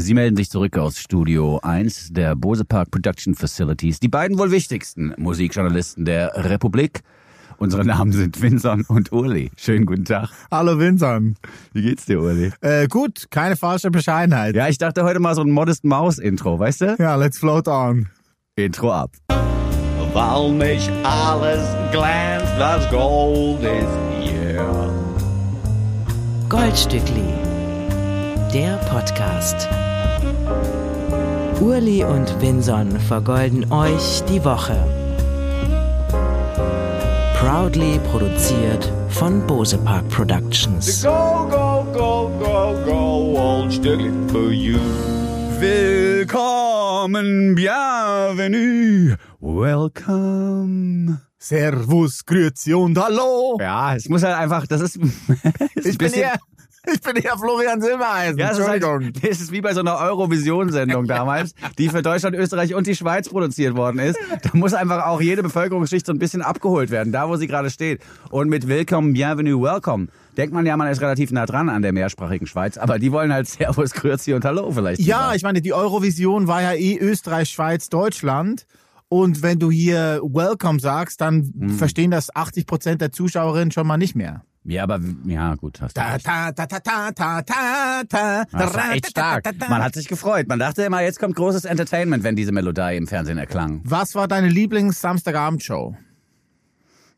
Sie melden sich zurück aus Studio 1 der Bose Park Production Facilities. Die beiden wohl wichtigsten Musikjournalisten der Republik. Unsere Namen sind Vincent und Uli. Schönen guten Tag. Hallo Vincent. Wie geht's dir, Uli? Äh, gut, keine falsche Bescheidenheit. Ja, ich dachte heute mal so ein Modest Maus Intro, weißt du? Ja, let's float on. Intro ab. Weil nicht alles glänzt, was Gold ist hier. Goldstückli, der Podcast. Urli und Vinson vergolden euch die Woche. Proudly produziert von Bose Park Productions. Go, go, go, go, go, old for you. Willkommen, bienvenue, welcome. Servus, Grüezi und Hallo. Ja, es muss halt einfach, das ist, ist ich, bin eher, ich bin eher Florian Silbereisen. Ja, es ist, Entschuldigung. halt, es ist wie bei so einer Eurovision-Sendung damals, die für Deutschland, Österreich und die Schweiz produziert worden ist. Da muss einfach auch jede Bevölkerungsschicht so ein bisschen abgeholt werden, da wo sie gerade steht. Und mit Willkommen, Bienvenue, Welcome denkt man ja, man ist relativ nah dran an der mehrsprachigen Schweiz, aber die wollen halt Servus, Grüezi und Hallo vielleicht. ja, lieber. ich meine, die Eurovision war ja eh Österreich, Schweiz, Deutschland. Und wenn du hier Welcome sagst, dann Hm. verstehen das 80 Prozent der Zuschauerinnen schon mal nicht mehr. Ja, aber ja, gut, hast du. Das war echt stark. Man hat sich gefreut. Man dachte immer, jetzt kommt großes Entertainment, wenn diese Melodie im Fernsehen erklang. Was war deine Lieblings-Samstagabendshow?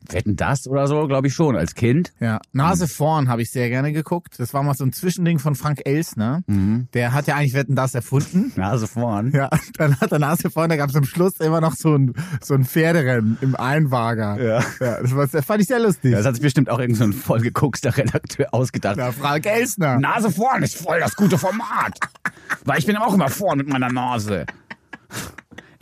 Wetten das oder so, glaube ich schon, als Kind. Ja, Nase vorn habe ich sehr gerne geguckt. Das war mal so ein Zwischending von Frank Elsner. Mhm. Der hat ja eigentlich Wetten das erfunden. Nase vorn. Ja, dann hat der Nase vorn, da gab es am Schluss immer noch so ein, so ein Pferderennen im Einwager. Ja. ja das, war, das fand ich sehr lustig. Das hat sich bestimmt auch irgendein so ein vollgeguckster Redakteur ausgedacht. ja, Frank Elsner. Nase vorn ist voll das gute Format. Weil ich bin auch immer vorn mit meiner Nase.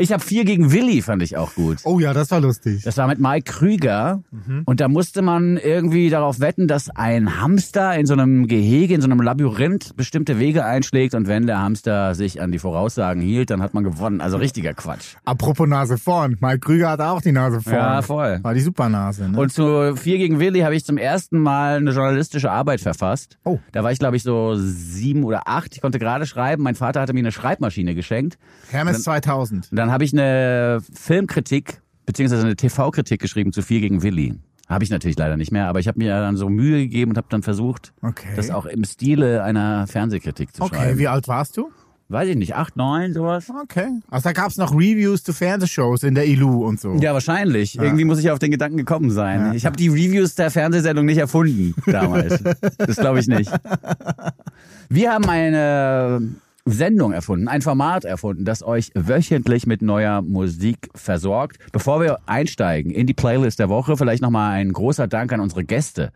Ich habe vier gegen Willi, fand ich auch gut. Oh ja, das war lustig. Das war mit Mike Krüger. Und da musste man irgendwie darauf wetten, dass ein Hamster in so einem Gehege, in so einem Labyrinth bestimmte Wege einschlägt. Und wenn der Hamster sich an die Voraussagen hielt, dann hat man gewonnen. Also richtiger Quatsch. Apropos Nase vorn. Mike Krüger hatte auch die Nase vorn. Ja, voll. War die Supernase, ne? Und zu Vier gegen Willi habe ich zum ersten Mal eine journalistische Arbeit verfasst. Oh. Da war ich, glaube ich, so sieben oder acht. Ich konnte gerade schreiben. Mein Vater hatte mir eine Schreibmaschine geschenkt. Hermes 2000. Und dann habe ich eine Filmkritik beziehungsweise eine TV-Kritik geschrieben zu Vier gegen Willi. Habe ich natürlich leider nicht mehr, aber ich habe mir dann so Mühe gegeben und habe dann versucht, Okay. das auch im Stile einer Fernsehkritik zu Okay, schreiben. wie alt warst du? Weiß ich nicht, acht, neun, sowas? Okay. Also da gab's noch Reviews zu Fernsehshows in der ILU und so. Ja, wahrscheinlich. Irgendwie muss ich auf den Gedanken gekommen sein. Ich habe die Reviews der Fernsehsendung nicht erfunden damals. das glaube ich nicht. Wir haben eine Sendung erfunden, ein Format erfunden, das euch wöchentlich mit neuer Musik versorgt. Bevor wir einsteigen in die Playlist der Woche, vielleicht nochmal ein großer Dank an unsere Gäste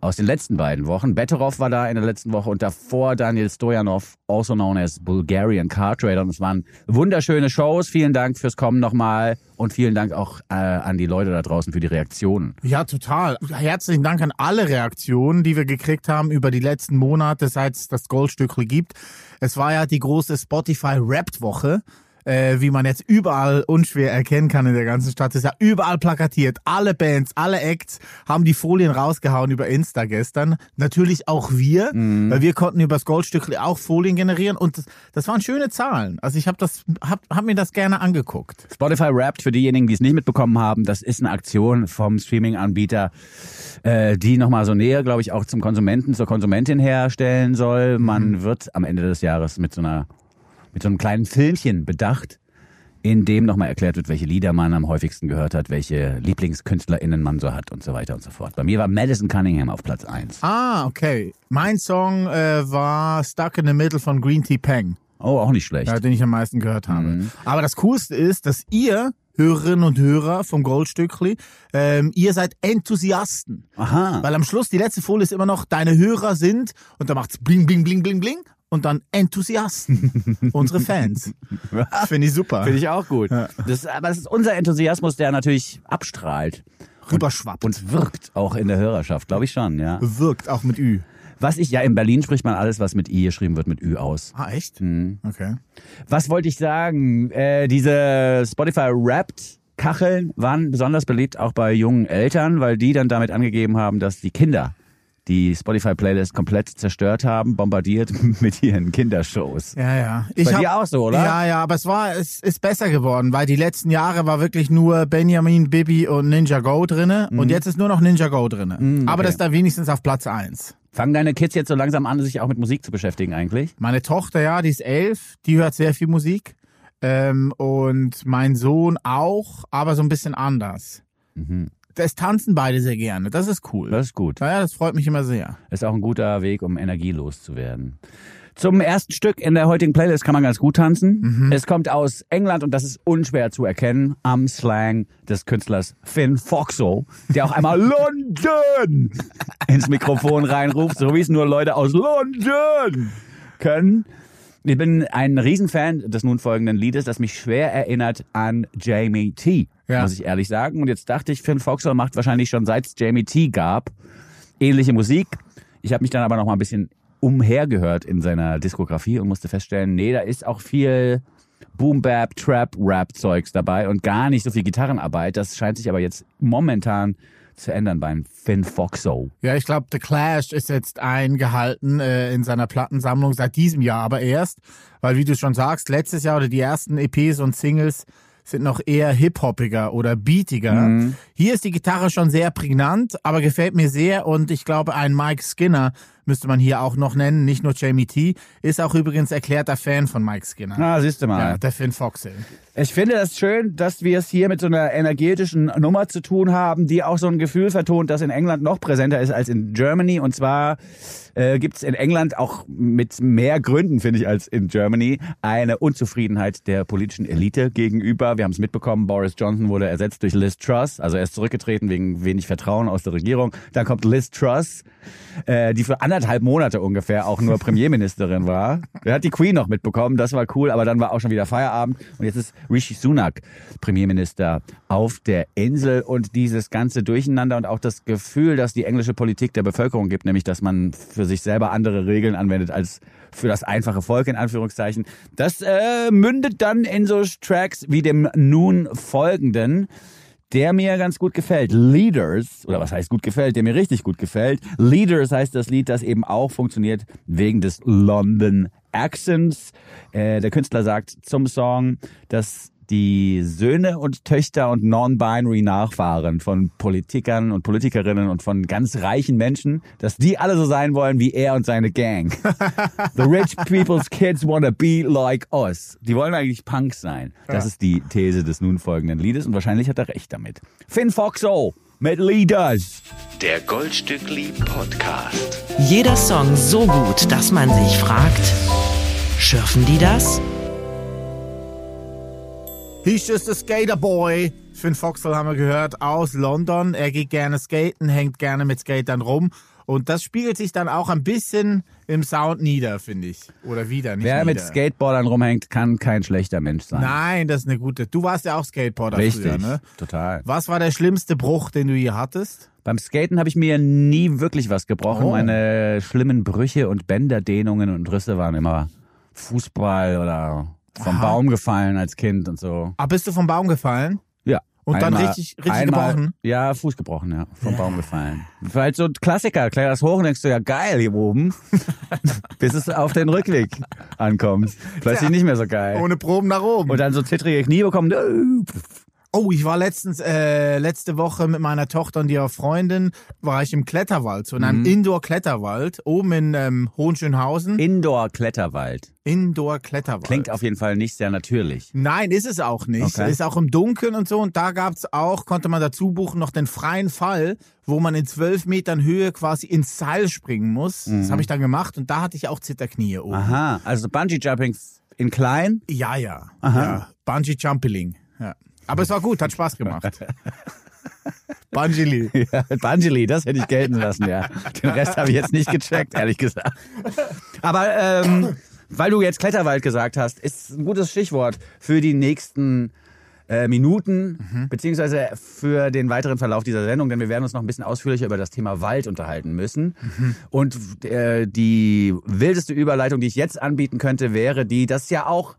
aus den letzten beiden Wochen. Betterov war da in der letzten Woche und davor Daniel Stojanov, also known as Bulgarian Car Trader. Und es waren wunderschöne Shows. Vielen Dank fürs Kommen nochmal und vielen Dank auch äh, an die Leute da draußen für die Reaktionen. Ja, total. Herzlichen Dank an alle Reaktionen, die wir gekriegt haben über die letzten Monate, seit es das Goldstückli gibt. Es war ja die große Spotify Wrapped Woche. Äh, wie man jetzt überall unschwer erkennen kann in der ganzen Stadt, ist ja überall plakatiert. Alle Bands, alle Acts haben die Folien rausgehauen über Insta gestern. Natürlich auch wir, weil wir konnten über das Goldstückli auch Folien generieren und das, das waren schöne Zahlen. Also ich habe das, hab, hab mir das gerne angeguckt. Spotify Wrapped, für diejenigen, die es nicht mitbekommen haben, das ist eine Aktion vom Streaming-Anbieter, äh, die nochmal so näher, glaube ich, auch zum Konsumenten, zur Konsumentin herstellen soll. Man wird am Ende des Jahres mit so einer, mit so einem kleinen Filmchen bedacht, in dem nochmal erklärt wird, welche Lieder man am häufigsten gehört hat, welche LieblingskünstlerInnen man so hat und so weiter und so fort. Bei mir war Madison Cunningham auf Platz eins. Ah, okay. Mein Song äh, war Stuck in the Middle von Green Tea Peng, Oh, auch nicht schlecht. ja, den ich am meisten gehört habe. Mhm. Aber das Coolste ist, dass ihr Hörerinnen und Hörer vom Goldstückli, ähm, ihr seid Enthusiasten. Aha. Weil am Schluss, die letzte Folie ist immer noch, deine Hörer sind, und da macht's bling, bling, bling, bling, bling, und dann Enthusiasten. Unsere Fans. Finde ich super. Finde ich auch gut. Das, aber das ist unser Enthusiasmus, der natürlich abstrahlt. Rüberschwappt. Und wirkt auch in der Hörerschaft, glaube ich schon, ja. Wirkt auch mit Ü. Was ich, ja, in Berlin spricht man alles, was mit I geschrieben wird, mit Ü aus. Ah, echt? Mhm. Okay. Was wollte ich sagen? Äh, diese Spotify Wrapped Kacheln waren besonders beliebt auch bei jungen Eltern, weil die dann damit angegeben haben, dass die Kinder die Spotify-Playlist komplett zerstört haben, bombardiert mit ihren Kindershows. Ja, ja. Bei hab- dir auch so, oder? Ja, ja, aber es war, es ist besser geworden, weil die letzten Jahre war wirklich nur Benjamin, Bibi und Ninja Go drinne Mhm. und jetzt ist nur noch Ninja Go drinne. Aber okay. das ist da wenigstens auf Platz eins. Fangen deine Kids jetzt so langsam an, sich auch mit Musik zu beschäftigen eigentlich? Meine Tochter, ja, die ist elf, die hört sehr viel Musik. Ähm, und mein Sohn auch, aber so ein bisschen anders. Das tanzen beide sehr gerne. Das ist cool. Mhm. Das ist gut. Naja, das freut mich immer sehr. Ist auch ein guter Weg, um energielos zu werden. Zum ersten Stück in der heutigen Playlist kann man ganz gut tanzen. Es kommt aus England und das ist unschwer zu erkennen am Slang des Künstlers Finn Foxo, der auch einmal London ins Mikrofon reinruft, so wie es nur Leute aus London können. Ich bin ein Riesenfan des nun folgenden Liedes, das mich schwer erinnert an Jamie T, Ja. muss ich ehrlich sagen. Und jetzt dachte ich, Finn Foxo macht wahrscheinlich schon seit es Jamie T gab ähnliche Musik. Ich habe mich dann aber noch mal ein bisschen umhergehört in seiner Diskografie und musste feststellen, nee, da ist auch viel Boom Bap, Trap, Rap Zeugs dabei und gar nicht so viel Gitarrenarbeit. Das scheint sich aber jetzt momentan zu ändern beim Finn Foxo. Ja, ich glaube, The Clash ist jetzt eingehalten äh, in seiner Plattensammlung seit diesem Jahr, aber erst, weil wie du schon sagst, letztes Jahr oder die ersten EPs und Singles sind noch eher hip-hoppiger oder beatiger. Hier ist die Gitarre schon sehr prägnant, aber gefällt mir sehr und ich glaube, ein Mike Skinner müsste man hier auch noch nennen, nicht nur Jamie T, ist auch übrigens erklärter Fan von Mike Skinner. Na, siehst du mal. Ja, der Finn Foxy. Ich finde es schön, dass wir es hier mit so einer energetischen Nummer zu tun haben, die auch so ein Gefühl vertont, das in England noch präsenter ist als in Germany. Und zwar äh, gibt es in England auch mit mehr Gründen, finde ich, als in Germany, eine Unzufriedenheit der politischen Elite gegenüber. Wir haben es mitbekommen, Boris Johnson wurde ersetzt durch Liz Truss, also er ist zurückgetreten wegen wenig Vertrauen aus der Regierung. Dann kommt Liz Truss, äh, die für anderthalb Monate ungefähr auch nur Premierministerin war. Er hat die Queen noch mitbekommen, das war cool, aber dann war auch schon wieder Feierabend und jetzt ist Rishi Sunak Premierminister auf der Insel und dieses ganze Durcheinander und auch das Gefühl, dass die englische Politik der Bevölkerung gibt, nämlich dass man für sich selber andere Regeln anwendet als für das einfache Volk in Anführungszeichen. Das äh, mündet dann in so Tracks wie dem nun folgenden der mir ganz gut gefällt. Leaders, oder was heißt gut gefällt, der mir richtig gut gefällt. Leaders heißt das Lied, das eben auch funktioniert wegen des London Accents. Äh, der Künstler sagt zum Song, dass die Söhne und Töchter und non-binary Nachfahren von Politikern und Politikerinnen und von ganz reichen Menschen, dass die alle so sein wollen wie er und seine Gang. The rich people's kids wanna be like us. Die wollen eigentlich Punks sein. Das ist die These des nun folgenden Liedes und wahrscheinlich hat er recht damit. Finn Foxo mit Leaders. Der Goldstückli Podcast. Jeder Song so gut, dass man sich fragt, schürfen die das? He's just a skater boy. Finn Foxel haben wir gehört aus London. Er geht gerne skaten, hängt gerne mit Skatern rum. Und das spiegelt sich dann auch ein bisschen im Sound nieder, finde ich. Oder wieder, nicht Wer mit nieder. Skateboardern rumhängt, kann kein schlechter Mensch sein. Nein, das ist eine gute. Du warst ja auch Skateboarder Richtig, früher, ne? total. Was war der schlimmste Bruch, den du je hattest? Beim Skaten habe ich mir nie wirklich was gebrochen. Oh. Meine schlimmen Brüche und Bänderdehnungen und Risse waren immer Fußball oder vom Aha. Baum gefallen als Kind und so. Ah, bist du vom Baum gefallen? Ja. Und dann richtig- richtig einmal, gebrochen? Ja, Fuß gebrochen, ja. Vom Baum gefallen. Vielleicht so ein Klassiker, kletterst hoch und denkst du, ja geil hier oben. Bis es auf den Rückweg ankommt. Plötzlich nicht mehr so geil. Ohne Proben nach oben. Und dann so zittrige Knie bekommen. Oh, ich war letztens, äh, letzte Woche mit meiner Tochter und ihrer Freundin, war ich im Kletterwald, so in Mhm. einem Indoor-Kletterwald, oben in ähm, Hohenschönhausen. Indoor-Kletterwald. Indoor-Kletterwald. Klingt auf jeden Fall nicht sehr natürlich. Nein, ist es auch nicht. Okay. Ist auch im Dunkeln und so. Und da gab's auch, konnte man dazu buchen, noch den freien Fall, wo man in zwölf Metern Höhe quasi ins Seil springen muss. Das habe ich dann gemacht und da hatte ich auch Zitterknie oben. Mhm. Aha, also Bungee-Jumping in klein. Ja, ja. ja. Bungee Jumping. Ja. Aber es war gut, hat Spaß gemacht. Bungee. Ja, Bungee, das hätte ich gelten lassen, ja. Den Rest habe ich jetzt nicht gecheckt, ehrlich gesagt. Aber ähm, weil du jetzt Kletterwald gesagt hast, ist ein gutes Stichwort für die nächsten äh, Minuten, beziehungsweise für den weiteren Verlauf dieser Sendung, denn wir werden uns noch ein bisschen ausführlicher über das Thema Wald unterhalten müssen. Und äh, die wildeste Überleitung, die ich jetzt anbieten könnte, wäre die, dass ja auch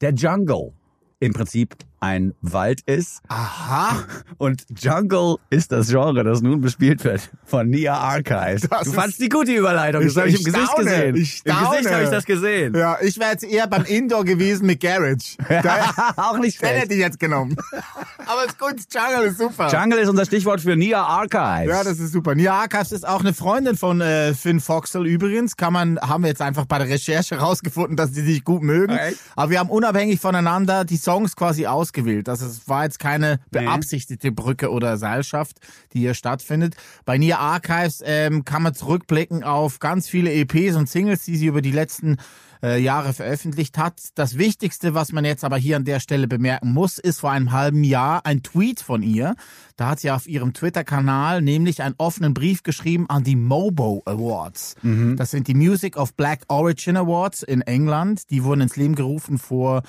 der Jungle im Prinzip ein Wald ist. Aha. Und Jungle ist das Genre, das nun bespielt wird von Nia Archives. Das du fandst die gute Überleitung, das habe ich, ich im Gesicht staune, gesehen. ich Im Gesicht habe ich das gesehen. Ja, ich wäre jetzt eher beim Indoor gewesen mit Garage. Auch nicht den schlecht. hätte ich jetzt genommen. Aber ist gut, Jungle ist super. Jungle ist unser Stichwort für Nia Archives. Ja, das ist super. Nia Archives ist auch eine Freundin von äh, Finn Foxel übrigens. Kann man, haben wir jetzt einfach bei der Recherche rausgefunden, dass die sich gut mögen. Echt? Aber wir haben unabhängig voneinander die Songs quasi ausgewählt. Also es war jetzt keine Nee. beabsichtigte Brücke oder Seilschaft, die hier stattfindet. Bei Nia Archives ähm, kann man zurückblicken auf ganz viele EPs und Singles, die sie über die letzten äh, Jahre veröffentlicht hat. Das Wichtigste, was man jetzt aber hier an der Stelle bemerken muss, ist vor einem halben Jahr ein Tweet von ihr. Da hat sie auf ihrem Twitter-Kanal nämlich einen offenen Brief geschrieben an die Mobo Awards. Das sind die Music of Black Origin Awards in England. Die wurden ins Leben gerufen vor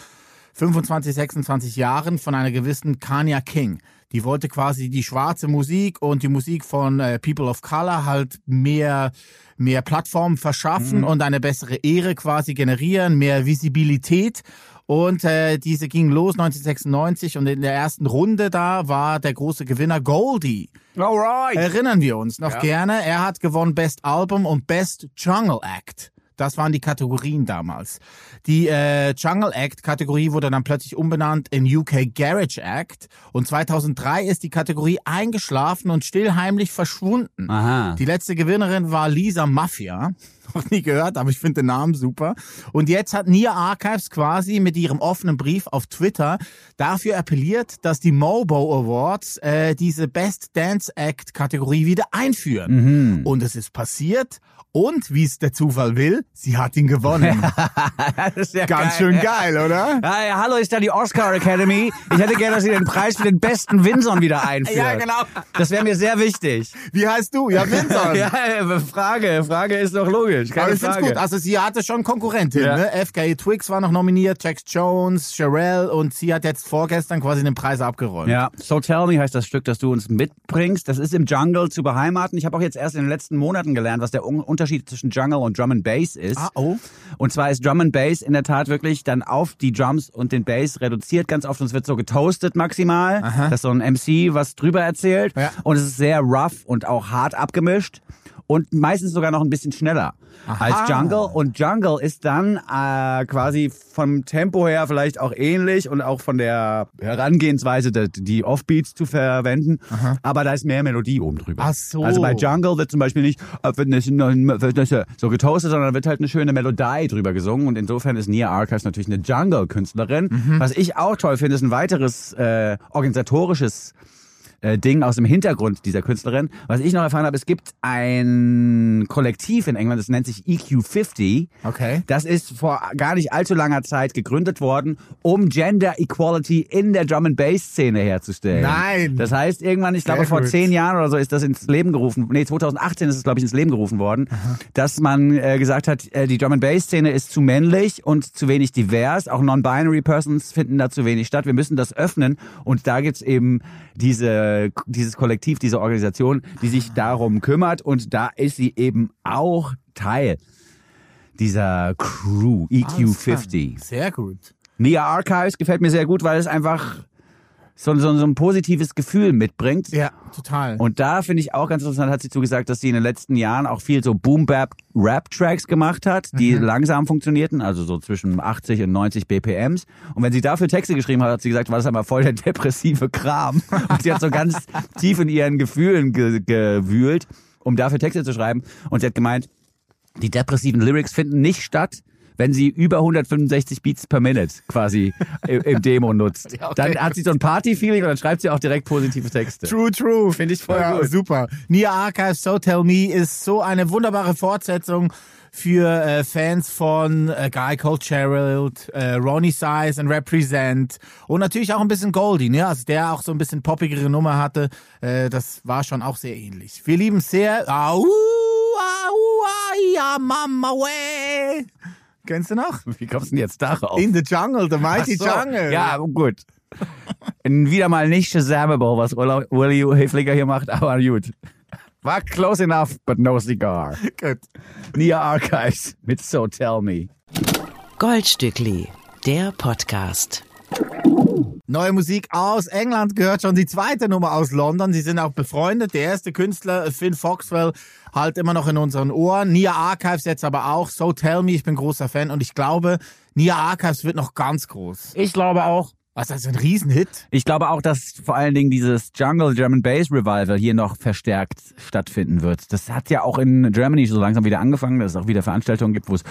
25, 26 Jahren von einer gewissen Kanya King. Die wollte quasi die schwarze Musik und die Musik von äh, People of Color halt mehr, mehr Plattformen verschaffen und eine bessere Ehre quasi generieren, mehr Visibilität. Und äh, diese ging los 1996 und in der ersten Runde da war der große Gewinner Goldie. Alright. Erinnern wir uns noch gerne. Er hat gewonnen Best Album und Best Jungle Act. Das waren die Kategorien damals. Die äh, Jungle Act Kategorie wurde dann plötzlich umbenannt in UK Garage Act und 2003 ist die Kategorie eingeschlafen und stillheimlich verschwunden. Aha. Die letzte Gewinnerin war Lisa Mafia. Noch nie gehört, aber ich finde den Namen super. Und jetzt hat Nia Archives quasi mit ihrem offenen Brief auf Twitter dafür appelliert, dass die Mobo Awards äh, diese Best Dance Act Kategorie wieder einführen. Und es ist passiert. Und wie es der Zufall will, sie hat ihn gewonnen. das ist ja Ganz geil. schön geil, oder? Ja, hallo, ist da die Oscar Academy. Ich hätte gerne, dass Sie den Preis für den besten Winson wieder einführen. Ja, genau. Das wäre mir sehr wichtig. Wie heißt du? Ja. Ja, äh, Frage, Frage ist doch logisch. Keine Aber ich find's Frage. gut. Also sie hatte schon Konkurrentin. Ja. Ne? FK Twix war noch nominiert, Jax Jones, Sherelle und sie hat jetzt vorgestern quasi den Preis abgeräumt. Ja, So Tell Me heißt das Stück, das du uns mitbringst. Das ist im Jungle zu beheimaten. Ich habe auch jetzt erst in den letzten Monaten gelernt, was der Un- Unterschied zwischen Jungle und Drum and Bass ist. Ah, oh. Und zwar ist Drum and Bass in der Tat wirklich dann auf die Drums und den Bass reduziert ganz oft und es wird so getoastet maximal, dass so ein MC was drüber erzählt Ja. und es ist sehr rough und auch hart abgemischt und meistens sogar noch ein bisschen schneller als Jungle und Jungle ist dann äh, quasi vom Tempo her vielleicht auch ähnlich und auch von der Herangehensweise die, Offbeats zu verwenden, aber da ist mehr Melodie oben drüber. Ach so. Also bei Jungle wird zum Beispiel nicht äh, wird nicht, wird nicht so getoastet, sondern wird halt eine schöne Melodie drüber gesungen und insofern ist Nia Archives natürlich eine Jungle-Künstlerin. Was ich auch toll finde, ist ein weiteres äh, organisatorisches äh, Ding aus dem Hintergrund dieser Künstlerin. Was ich noch erfahren habe, es gibt ein Kollektiv in England, das nennt sich EQ50. Okay. Das ist vor gar nicht allzu langer Zeit gegründet worden, um Gender Equality in der Drum and Bass Szene herzustellen. Nein. Das heißt, irgendwann, ich glaube Sehr vor gut. zehn Jahren oder so ist das ins Leben gerufen. Nee, 2018 ist es glaube ich ins Leben gerufen worden, dass man äh, gesagt hat, äh, die Drum and Bass Szene ist zu männlich und zu wenig divers. Auch non-binary Persons finden da zu wenig statt. Wir müssen das öffnen und da gibt's eben diese dieses Kollektiv, diese Organisation, die sich darum kümmert und da ist sie eben auch Teil dieser Crew E EQ50. Sehr gut. Nia Archives gefällt mir sehr gut, weil es einfach so, so, so ein positives Gefühl mitbringt. Ja, total. Und da finde ich auch ganz interessant, hat sie zugesagt, dass sie in den letzten Jahren auch viel so Boom-Bap-Rap-Tracks gemacht hat, die langsam funktionierten, also so zwischen 80 und 90 BPMs. Und wenn sie dafür Texte geschrieben hat, hat sie gesagt, war das aber voll der depressive Kram. Und sie hat so ganz tief in ihren Gefühlen ge gewühlt, um dafür Texte zu schreiben. Und sie hat gemeint, die depressiven Lyrics finden nicht statt, wenn sie über 165 Beats per Minute quasi im, Demo nutzt. Ja, okay. Dann hat sie so ein Party-Feeling und dann schreibt sie auch direkt positive Texte. True, true. Finde ich voll ja, gut. Super. Nia Archives So Tell Me ist so eine wunderbare Fortsetzung für äh, Fans von äh, Guy Called Gerald, äh, Ronnie Size and Represent und natürlich auch ein bisschen Goldie, ne? Also der auch so ein bisschen poppigere Nummer hatte. Äh, das war schon auch sehr ähnlich. Wir lieben es sehr. Au, au, au, ja, Mama way. Kennst du noch? Wie kommst du denn jetzt darauf? In the Jungle, the Mighty so. Jungle. Ja, gut. Wieder mal nicht Shazamable, was Uli Hefliger hier macht, aber gut. War close enough, but no cigar. gut. Nia Archives mit So Tell Me. Goldstückli, der Podcast. Neue Musik aus England gehört schon die zweite Nummer aus London. Sie sind auch befreundet. Der erste Künstler, Finn Foxwell, halt immer noch in unseren Ohren. Nia Archives jetzt aber auch. So Tell Me, ich bin großer Fan und ich glaube, Nia Archives wird noch ganz groß. Ich glaube auch. Was, das ist ein Riesenhit? Ich glaube auch, dass vor allen Dingen dieses Jungle German Bass Revival hier noch verstärkt stattfinden wird. Das hat ja auch in Germany so langsam wieder angefangen, dass es auch wieder Veranstaltungen gibt, wo es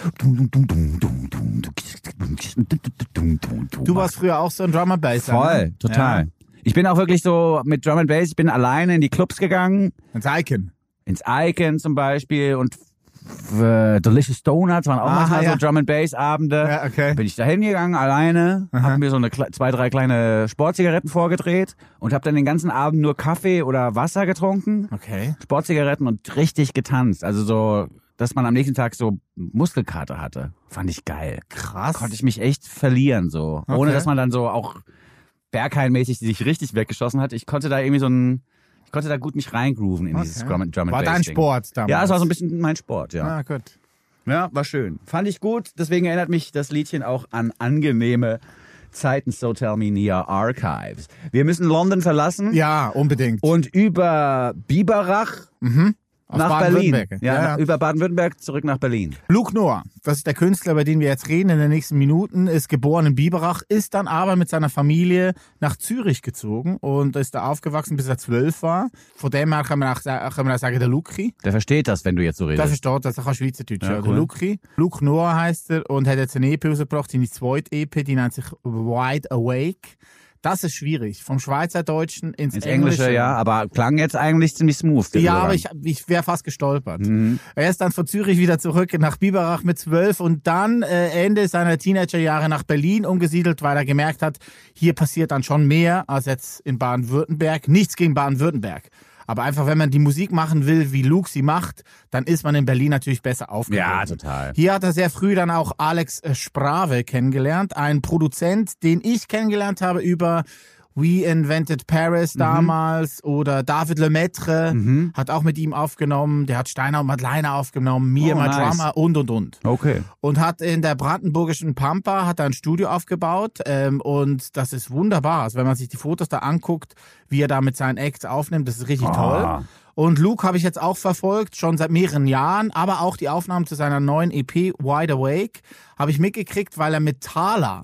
Du warst früher auch so ein Drummer Bass. voll, total. Ja. Ich bin auch wirklich so mit Drum and Bass, ich bin alleine in die Clubs gegangen, Ein Icon. ins Icon zum Beispiel und äh, Delicious Donuts waren auch Aha, manchmal ja. so Drum and Bass Abende. Ja, okay. Bin ich da hingegangen, alleine, hab mir so eine zwei, drei kleine Sportzigaretten vorgedreht und hab dann den ganzen Abend nur Kaffee oder Wasser getrunken, Okay. Sportzigaretten und richtig getanzt. Also so, dass man am nächsten Tag so Muskelkater hatte. Fand ich geil. Krass. Konnte ich mich echt verlieren so. Ohne Okay. dass man dann so auch Berghain-mäßig sich richtig weggeschossen hat. Ich konnte da irgendwie so ein, konnte da gut mich reingrooven in dieses Okay. Drum and, Drum and War dein. Sport damals? Ja, es war so ein bisschen mein Sport, ja. Ah, gut. Ja, war schön. Fand ich gut. Deswegen erinnert mich das Liedchen auch an angenehme Zeiten So Tell Me Nia Archives. Wir müssen London verlassen Ja, unbedingt. und über Biberach Aus nach Berlin. Baden-Württemberg. Ja, Ja, ja. über Baden-Württemberg zurück nach Berlin. Luke Noah, das ist der Künstler, über den wir jetzt reden in den nächsten Minuten, ist geboren in Biberach, ist dann aber mit seiner Familie nach Zürich gezogen und ist da aufgewachsen, bis er zwölf war. Von dem her kann man auch, kann man auch sagen, der Luki. Der versteht das, wenn du jetzt so Der redest. versteht das, er kann Schweizerdeutsch. Ja, cool. Der Luki. Luke Noah heißt er und hat jetzt eine EP rausgebracht, seine zweite EP, die nennt sich Wide Awake. Das ist schwierig. Vom Schweizerdeutschen ins, Ins Englische, ja, aber klang jetzt eigentlich ziemlich smooth. Ja, aber ich, ich wäre fast gestolpert. Mhm. Er ist dann von Zürich wieder zurück nach Biberach mit zwölf und dann äh, Ende seiner Teenagerjahre nach Berlin umgesiedelt, weil er gemerkt hat, hier passiert dann schon mehr als jetzt in Baden-Württemberg. Nichts gegen Baden-Württemberg. Aber einfach, wenn man die Musik machen will, wie Luke sie macht, dann ist man in Berlin natürlich besser aufgehoben. Ja, total. Hier hat er sehr früh dann auch Alex äh, Sprave kennengelernt, ein Produzent, den ich kennengelernt habe über We Invented Paris Mhm. damals oder David Lemaitre hat auch mit ihm aufgenommen, der hat Steiner und Madeleine aufgenommen, Mir, Oh, My nice. Und und und. Okay. Und hat in der brandenburgischen Pampa hat ein Studio aufgebaut ähm, und das ist wunderbar. Also wenn man sich die Fotos da anguckt, wie er da mit seinen Acts aufnimmt, das ist richtig Ah. toll. Und Luke habe ich jetzt auch verfolgt, schon seit mehreren Jahren, aber auch die Aufnahmen zu seiner neuen EP Wide Awake habe ich mitgekriegt, weil er mit Thala,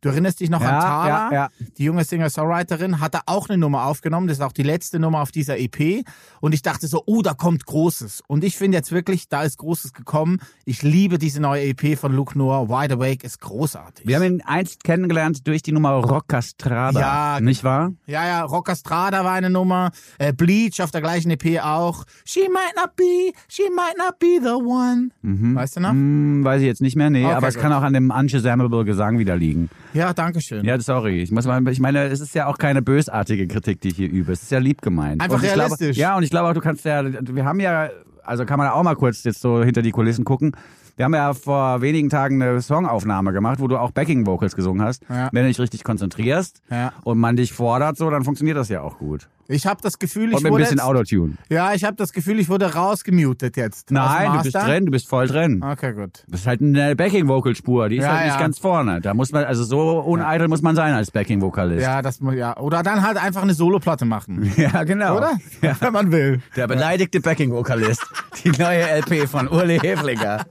du erinnerst dich noch Ja, an Thala, ja, ja. die junge Singer-Songwriterin, hat er auch eine Nummer aufgenommen, das ist auch die letzte Nummer auf dieser EP und ich dachte so, oh, da kommt Großes. Und ich finde jetzt wirklich, da ist Großes gekommen. Ich liebe diese neue EP von Luke Noah, Wide Awake ist großartig. Wir haben ihn einst kennengelernt durch die Nummer Rockastrada. Ja, Nicht wahr? Ja, ja, Rockastrada war eine Nummer, äh, Bleach auf der gleichen EP auch. She might not be, she might not be the one. Weißt du noch? Hm, weiß ich jetzt nicht mehr, nee, Okay, aber es gut. kann auch an dem unshazamable Gesang wieder liegen. Ja, danke schön. Ja, sorry. Ich muss mal, ich meine, es ist ja auch keine bösartige Kritik, die ich hier übe. Es ist ja lieb gemeint. Einfach realistisch. Glaube, ja, und ich glaube auch, du kannst ja, wir haben ja, also kann man auch mal kurz jetzt so hinter die Kulissen gucken. Wir haben ja vor wenigen Tagen eine Songaufnahme gemacht, wo du auch Backing Vocals gesungen hast. Ja. Wenn du dich richtig konzentrierst Ja. und man dich fordert, so, dann funktioniert das ja auch gut. Ich habe das Gefühl, ich mit ein wurde bisschen Autotune. ja, ich habe das Gefühl, ich wurde rausgemutet jetzt. Nein, du bist drin, du bist voll drin. Okay, gut. Das ist halt eine Backing-Vocal-Spur, die ist Ja, halt nicht ja. ganz vorne. Da muss man, also so uneitel muss man sein als Backing-Vokalist. Ja, das mu- ja. Oder dann halt einfach eine Soloplatte machen. Ja, genau. Oder? Ja. Wenn man will. Der beleidigte Backing-Vokalist. Die neue LP von Uli Hefliger.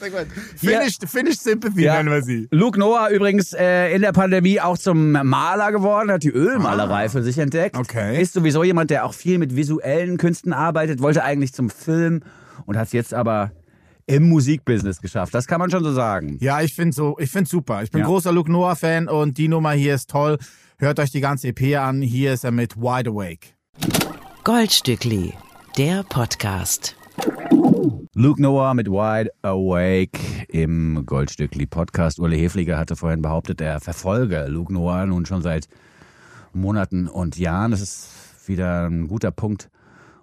Sehr gut. Finished, finished Sympathy Ja. nennen wir sie. Luke Noah übrigens äh, in der Pandemie auch zum Maler geworden, hat die Ölmalerei für sich entdeckt. Okay. Ist sowieso jemand, der auch viel mit visuellen Künsten arbeitet, wollte eigentlich zum Film und hat es jetzt aber im Musikbusiness geschafft. Das kann man schon so sagen. Ja, ich finde so, ich finde super. Ich bin Ja. großer Luke Noah Fan und die Nummer hier ist toll. Hört euch die ganze EP an. Hier ist er mit Wide Awake. Goldstückli, der Podcast. Luke Noah mit Wide Awake im Goldstückli Podcast. Uli Hefliger hatte vorhin behauptet, er verfolge Luke Noah nun schon seit Monaten und Jahren. Das ist wieder ein guter Punkt,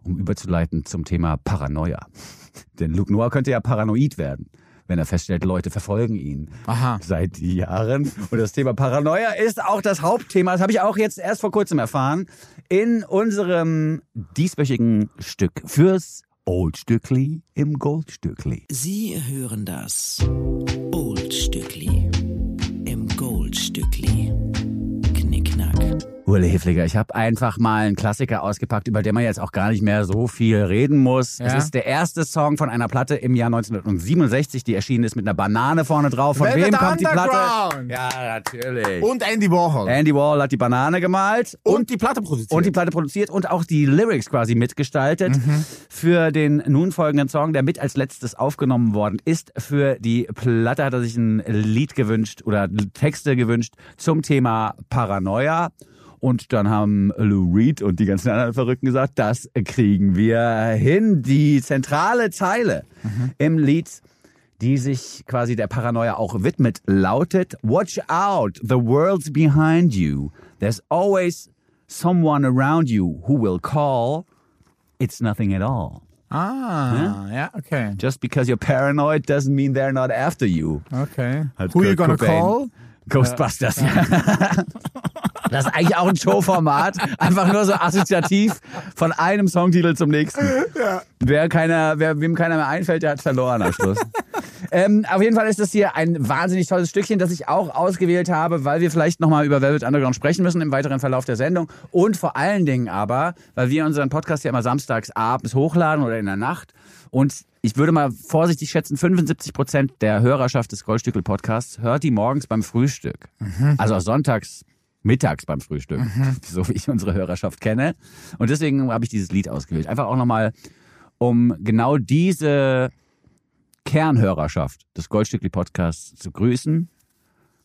um überzuleiten zum Thema Paranoia. Denn Luke Noah könnte ja paranoid werden, wenn er feststellt, Leute verfolgen ihn Aha. seit Jahren. Und das Thema Paranoia ist auch das Hauptthema. Das habe ich auch jetzt erst vor kurzem erfahren in unserem dieswöchigen Stück fürs Oldstückli im Goldstückli. Sie hören das Oldstückli im Goldstückli. Uli Hefliger, ich habe einfach mal einen Klassiker ausgepackt, über den man jetzt auch gar nicht mehr so viel reden muss. Ja. Es ist der erste Song von einer Platte im Jahr 1967, die erschienen ist mit einer Banane vorne drauf. Von Velvet wem kommt die Platte? Ja, natürlich. Und Andy Warhol. Andy Warhol hat die Banane gemalt und, die Platte produziert. und die Platte produziert und auch die Lyrics quasi mitgestaltet Mhm. für den nun folgenden Song, der mit als letztes aufgenommen worden ist. Für die Platte hat er sich ein Lied gewünscht oder Texte gewünscht zum Thema Paranoia. Und dann haben Lou Reed und die ganzen anderen Verrückten gesagt, das kriegen wir hin. Die zentrale Zeile im Lied die sich quasi der Paranoia auch widmet, lautet Watch out, the world's behind you. There's always someone around you who will call. It's nothing at all. ah, ja, okay. Just because you're paranoid doesn't mean they're not after you. Okay. Hat Who you Kurt gonna Cobain. call? Ghostbusters. Das ist eigentlich auch ein Showformat. Einfach nur so assoziativ von einem Songtitel zum nächsten. Wer keiner, wer, wem keiner mehr einfällt, der hat verloren am Schluss. ähm, auf jeden Fall ist das hier ein wahnsinnig tolles Stückchen, das ich auch ausgewählt habe, weil wir vielleicht nochmal über Velvet Underground sprechen müssen im weiteren Verlauf der Sendung. Und vor allen Dingen aber, weil wir unseren Podcast ja immer samstags abends hochladen oder in der Nacht. Und ich würde mal vorsichtig schätzen, 75 Prozent der Hörerschaft des Goldstückel Podcasts hört die morgens beim Frühstück. Also sonntags mittags beim Frühstück, so wie ich unsere Hörerschaft kenne. Und deswegen habe ich dieses Lied ausgewählt. Einfach auch nochmal, um genau diese Kernhörerschaft des Goldstückli Podcasts zu grüßen.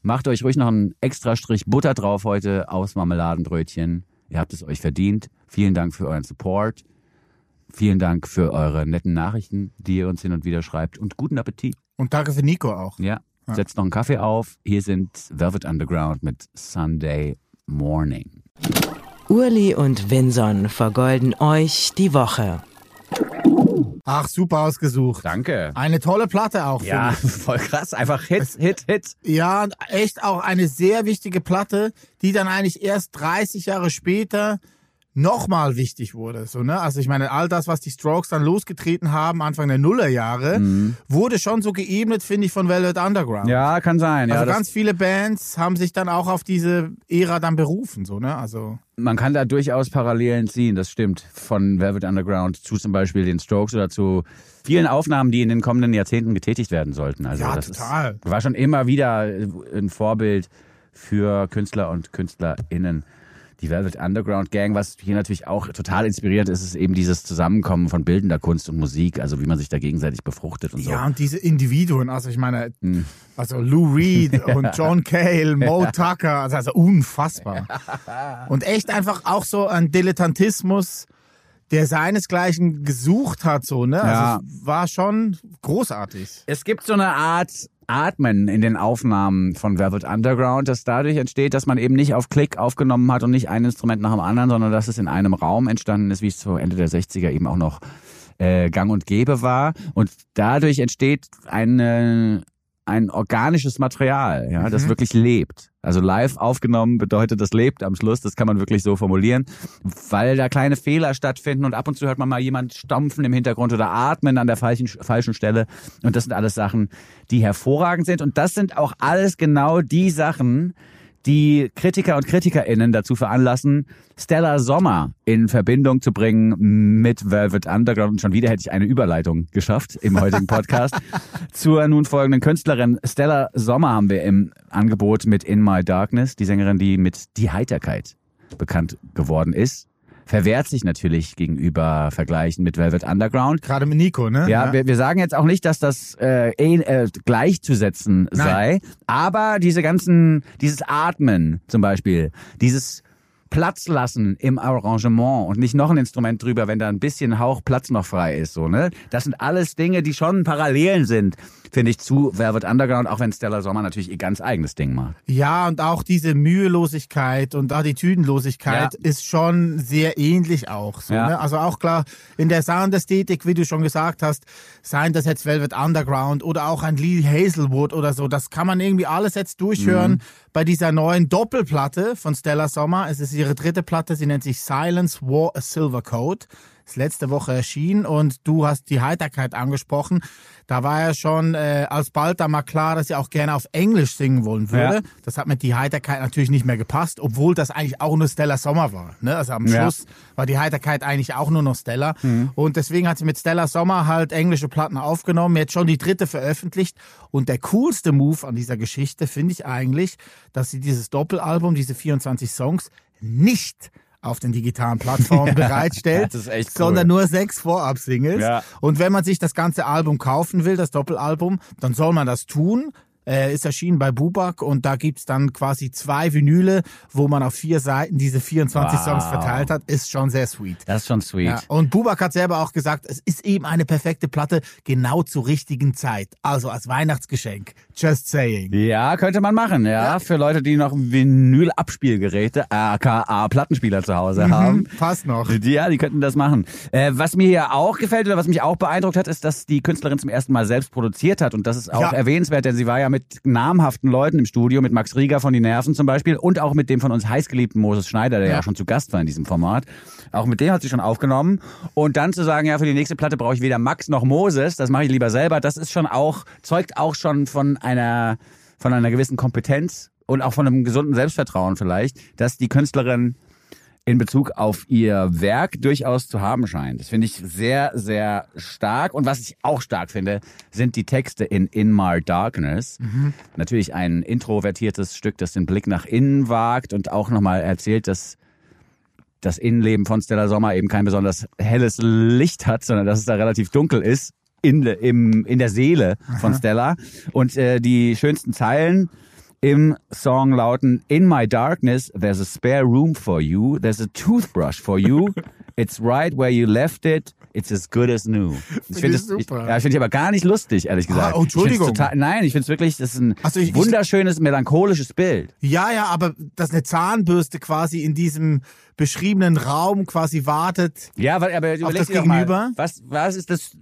Macht euch ruhig noch einen extra Strich Butter drauf heute aus Marmeladenbrötchen. Ihr habt es euch verdient. Vielen Dank für euren Support. Vielen Dank für eure netten Nachrichten, die ihr uns hin und wieder schreibt. Und guten Appetit. Und danke für Nico auch. Ja, setzt noch einen Kaffee auf. Hier sind Velvet Underground mit Sunday Morning. Urli und Vinson vergolden euch die Woche. Ach, super ausgesucht. Danke. Eine tolle Platte auch. Ja, voll krass. Einfach Hit, Hit, Hit. Ja, und echt auch eine sehr wichtige Platte, die dann eigentlich erst 30 Jahre später nochmal wichtig wurde. So, ne? Also ich meine, all das, was die Strokes dann losgetreten haben, Anfang der Nullerjahre, wurde schon so geebnet, finde ich, von Velvet Underground. Mhm. Ja, kann sein. Also ja, ganz viele Bands haben sich dann auch auf diese Ära dann berufen, so, ne? Also. man kann da durchaus Parallelen ziehen, das stimmt. Von Velvet Underground zu zum Beispiel den Strokes oder zu vielen Aufnahmen, die in den kommenden Jahrzehnten getätigt werden sollten. Also Ja, das total. Ist, war schon immer wieder ein Vorbild für Künstler und KünstlerInnen. Die Velvet Underground Gang, was hier natürlich auch total inspiriert ist, ist eben dieses Zusammenkommen von bildender Kunst und Musik, also wie man sich da gegenseitig befruchtet und so. Ja, und diese Individuen, also ich meine, also Lou Reed und John Cale, Mo Tucker, also, also unfassbar. Und echt einfach auch so ein Dilettantismus, der seinesgleichen gesucht hat, so, ne? Ja. Also es war schon großartig. Es gibt so eine Art Atmen in den Aufnahmen von Velvet Underground, das dadurch entsteht, dass man eben nicht auf Klick aufgenommen hat und nicht ein Instrument nach dem anderen, sondern dass es in einem Raum entstanden ist, wie es zu Ende der 60er eben auch noch äh, gang und gäbe war. Und dadurch entsteht eine, ein organisches Material, ja, das wirklich lebt. Also live aufgenommen bedeutet, das lebt am Schluss, das kann man wirklich so formulieren, weil da kleine Fehler stattfinden und ab und zu hört man mal jemand stampfen im Hintergrund oder atmen an der falschen, falschen Stelle. Und das sind alles Sachen, die hervorragend sind. Und das sind auch alles genau die Sachen, die Kritiker und KritikerInnen dazu veranlassen, Stella Sommer in Verbindung zu bringen mit Velvet Underground. Und schon wieder hätte ich eine Überleitung geschafft im heutigen Podcast. Zur nun folgenden Künstlerin Stella Sommer haben wir im Angebot mit In My Darkness, die Sängerin, die mit Die Heiterkeit bekannt geworden ist. Verwehrt sich natürlich gegenüber Vergleichen mit Velvet Underground. Gerade mit Nico, ne? Ja, Wir, wir sagen jetzt auch nicht, dass das äh, äh, gleichzusetzen sei, aber diese ganzen, dieses Atmen zum Beispiel, dieses Platz lassen im Arrangement und nicht noch ein Instrument drüber, wenn da ein bisschen Hauch Platz noch frei ist, so ne? Das sind alles Dinge, die schon Parallelen sind, finde ich, zu Velvet Underground, auch wenn Stella Sommer natürlich ihr ganz eigenes Ding macht. Ja, und auch diese Mühelosigkeit und Attitüdenlosigkeit Ja. ist schon sehr ähnlich auch. So, Ja. ne? Also auch klar, in der Soundästhetik, wie du schon gesagt hast, seien das jetzt Velvet Underground oder auch ein Lee Hazelwood oder so, das kann man irgendwie alles jetzt durchhören Mhm. bei dieser neuen Doppelplatte von Stella Sommer. Es ist ihre dritte Platte, sie nennt sich Silence War a Silver Code. Ist letzte Woche erschienen und du hast die Heiterkeit angesprochen. Da war ja schon äh, alsbald da mal klar, dass sie auch gerne auf Englisch singen wollen würde. Ja. Das hat mit die Heiterkeit natürlich nicht mehr gepasst, obwohl das eigentlich auch nur Stella Sommer war. Ne? Also am Ja. Schluss war die Heiterkeit eigentlich auch nur noch Stella. Und deswegen hat sie mit Stella Sommer halt englische Platten aufgenommen, jetzt schon die dritte veröffentlicht. Und der coolste Move an dieser Geschichte finde ich eigentlich, dass sie dieses Doppelalbum, diese 24 Songs, nicht auf den digitalen Plattformen bereitstellt, echt cool. sondern nur sechs Vorab-Singles. Ja. Und wenn man sich das ganze Album kaufen will, das Doppelalbum, dann soll man das tun. Äh, ist erschienen bei Bubak und da gibt's dann quasi zwei Vinyle, wo man auf vier Seiten diese 24 Wow. Songs verteilt hat. Ist schon sehr sweet. Das ist schon sweet. Ja, und Bubak hat selber auch gesagt, es ist eben eine perfekte Platte, genau zur richtigen Zeit. Also als Weihnachtsgeschenk. Just saying. Ja, könnte man machen, ja. Für Leute, die noch Vinyl-Abspielgeräte, aka Plattenspieler zu Hause haben. Mhm, passt noch. Die, ja, die könnten das machen. Äh, was mir hier auch gefällt oder was mich auch beeindruckt hat, ist, dass die Künstlerin zum ersten Mal selbst produziert hat. Und das ist auch Ja. erwähnenswert, denn sie war ja mit namhaften Leuten im Studio, mit Max Rieger von Die Nerven zum Beispiel und auch mit dem von uns heißgeliebten Moses Schneider, der ja. Ja. schon zu Gast war in diesem Format. Auch mit dem hat sie schon aufgenommen. Und dann zu sagen, ja, für die nächste Platte brauche ich weder Max noch Moses, das mache ich lieber selber, das ist schon auch, zeugt auch schon von einer, von einer gewissen Kompetenz und auch von einem gesunden Selbstvertrauen vielleicht, dass die Künstlerin in Bezug auf ihr Werk durchaus zu haben scheint. Das finde ich sehr, sehr stark. Und was ich auch stark finde, sind die Texte in In My Darkness. Natürlich ein introvertiertes Stück, das den Blick nach innen wagt und auch nochmal erzählt, dass das Innenleben von Stella Sommer eben kein besonders helles Licht hat, sondern dass es da relativ dunkel ist in, im, in der Seele von Stella. Und äh, die schönsten Zeilen im Song lauten In my darkness, there's a spare room for you, there's a toothbrush for you, it's right where you left it, it's as good as new. Ich Finde finde ich ja, ich finde ich aber gar nicht lustig, ehrlich gesagt. oh, Entschuldigung. Ich Total, nein, ich finde es wirklich, das ist ein Also ich- wunderschönes, melancholisches Bild. Ja, ja, aber dass eine Zahnbürste quasi in diesem beschriebenen Raum quasi wartet. Ja, aber, aber überleg dir mal, Gegenüber? was, was ist das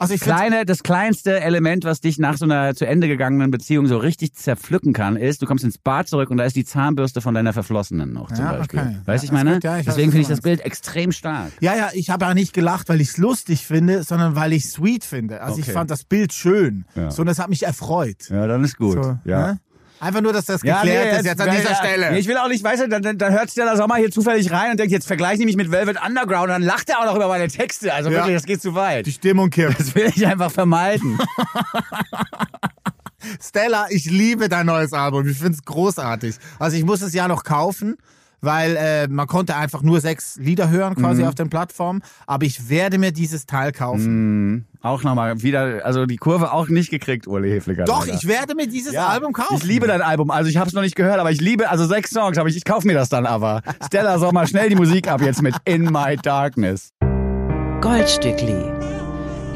Also ich kleine, das kleinste Element, was dich nach so einer zu Ende gegangenen Beziehung so richtig zerpflücken kann, ist, du kommst ins Bad zurück und da ist die Zahnbürste von deiner Verflossenen noch zum Ja, Beispiel. okay. Weißt Ja, ich meine? gut, ja, ich Deswegen finde ich das Bild extrem stark. Ja, ja, ich habe ja nicht gelacht, weil ich es lustig finde, sondern weil ich sweet finde. Also ich Okay. fand das Bild schön. Ja. So, und das hat mich erfreut. Ja, dann ist gut. So, ne? Einfach nur, dass das Ja, geklärt nee, ist jetzt an dieser ja, Stelle. Nee, ich will auch nicht, weißt du, dann, dann, hört Stella Sommer hier zufällig rein und denkt, jetzt vergleiche ich mich mit Velvet Underground und dann lacht er auch noch über meine Texte. Also Ja. wirklich, das geht zu weit. Die Stimmung kippt. Das will ich einfach vermeiden. Stella, ich liebe dein neues Album. Ich finde es großartig. Also ich muss es ja noch kaufen, weil äh, man konnte einfach nur sechs Lieder hören quasi Mhm. auf den Plattformen. Aber ich werde mir dieses Teil kaufen. auch nochmal wieder, also die Kurve auch nicht gekriegt, Uli Hefliger. Doch, leider. ich werde mir dieses Ja, Album kaufen. Ich liebe dein Album. Also ich habe es noch nicht gehört, aber ich liebe, also sechs Songs, aber ich, ich kaufe mir das dann aber. Stella, sag mal schnell die Musik ab jetzt mit In My Darkness. Goldstückli.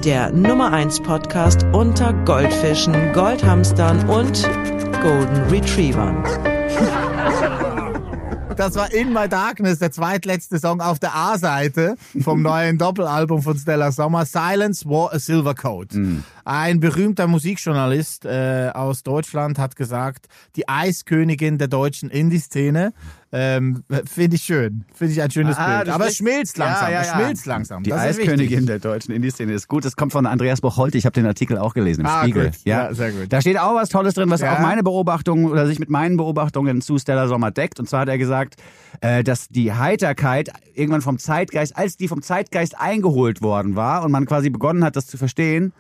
Der Nummer 1 Podcast unter Goldfischen, Goldhamstern und Golden Retrievern. Das war In My Darkness, der zweitletzte Song auf der A-Seite vom neuen Doppelalbum von Stella Sommer. Silence Wore a Silver Coat. Ein berühmter Musikjournalist äh, aus Deutschland hat gesagt, die Eiskönigin der deutschen Indie-Szene. Ähm, Finde ich schön. Finde ich ein schönes Ah, Bild. Aber es schmilzt langsam. Ja, ja, Es ja. schmilzt langsam. Die das Eiskönigin der deutschen Indie-Szene ist gut. Das kommt von Andreas Bocholte. Ich habe den Artikel auch gelesen im Ah, Spiegel. gut. Ja, sehr gut. Da steht auch was Tolles drin, was auch meine Beobachtungen oder sich mit meinen Beobachtungen zu Stella Sommer deckt. Und zwar hat er gesagt, äh, dass die Heiterkeit irgendwann vom Zeitgeist, als die vom Zeitgeist eingeholt worden war und man quasi begonnen hat, das zu verstehen,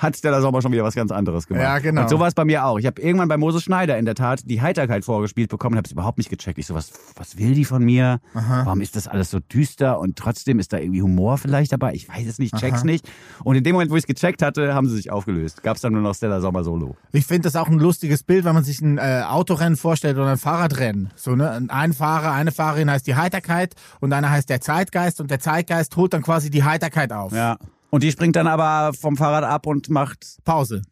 hat Stella Sommer schon wieder was ganz anderes gemacht. Ja, genau. Und so war es bei mir auch. Ich habe irgendwann bei Moses Schneider in der Tat die Heiterkeit vorgespielt bekommen und habe es überhaupt nicht gecheckt. Ich so, was, was will die von mir? Warum ist das alles so düster und trotzdem ist da irgendwie Humor vielleicht dabei? Ich weiß es nicht, check's nicht. Und in dem Moment, wo ich es gecheckt hatte, haben sie sich aufgelöst. Gab es dann nur noch Stella Sommer Solo. Ich finde das auch ein lustiges Bild, wenn man sich ein äh, Autorennen vorstellt oder ein Fahrradrennen. So, ne? Ein Fahrer, eine Fahrerin heißt die Heiterkeit und einer heißt der Zeitgeist und der Zeitgeist holt dann quasi die Heiterkeit auf. Ja. Und die springt dann aber vom Fahrrad ab und macht, Pause.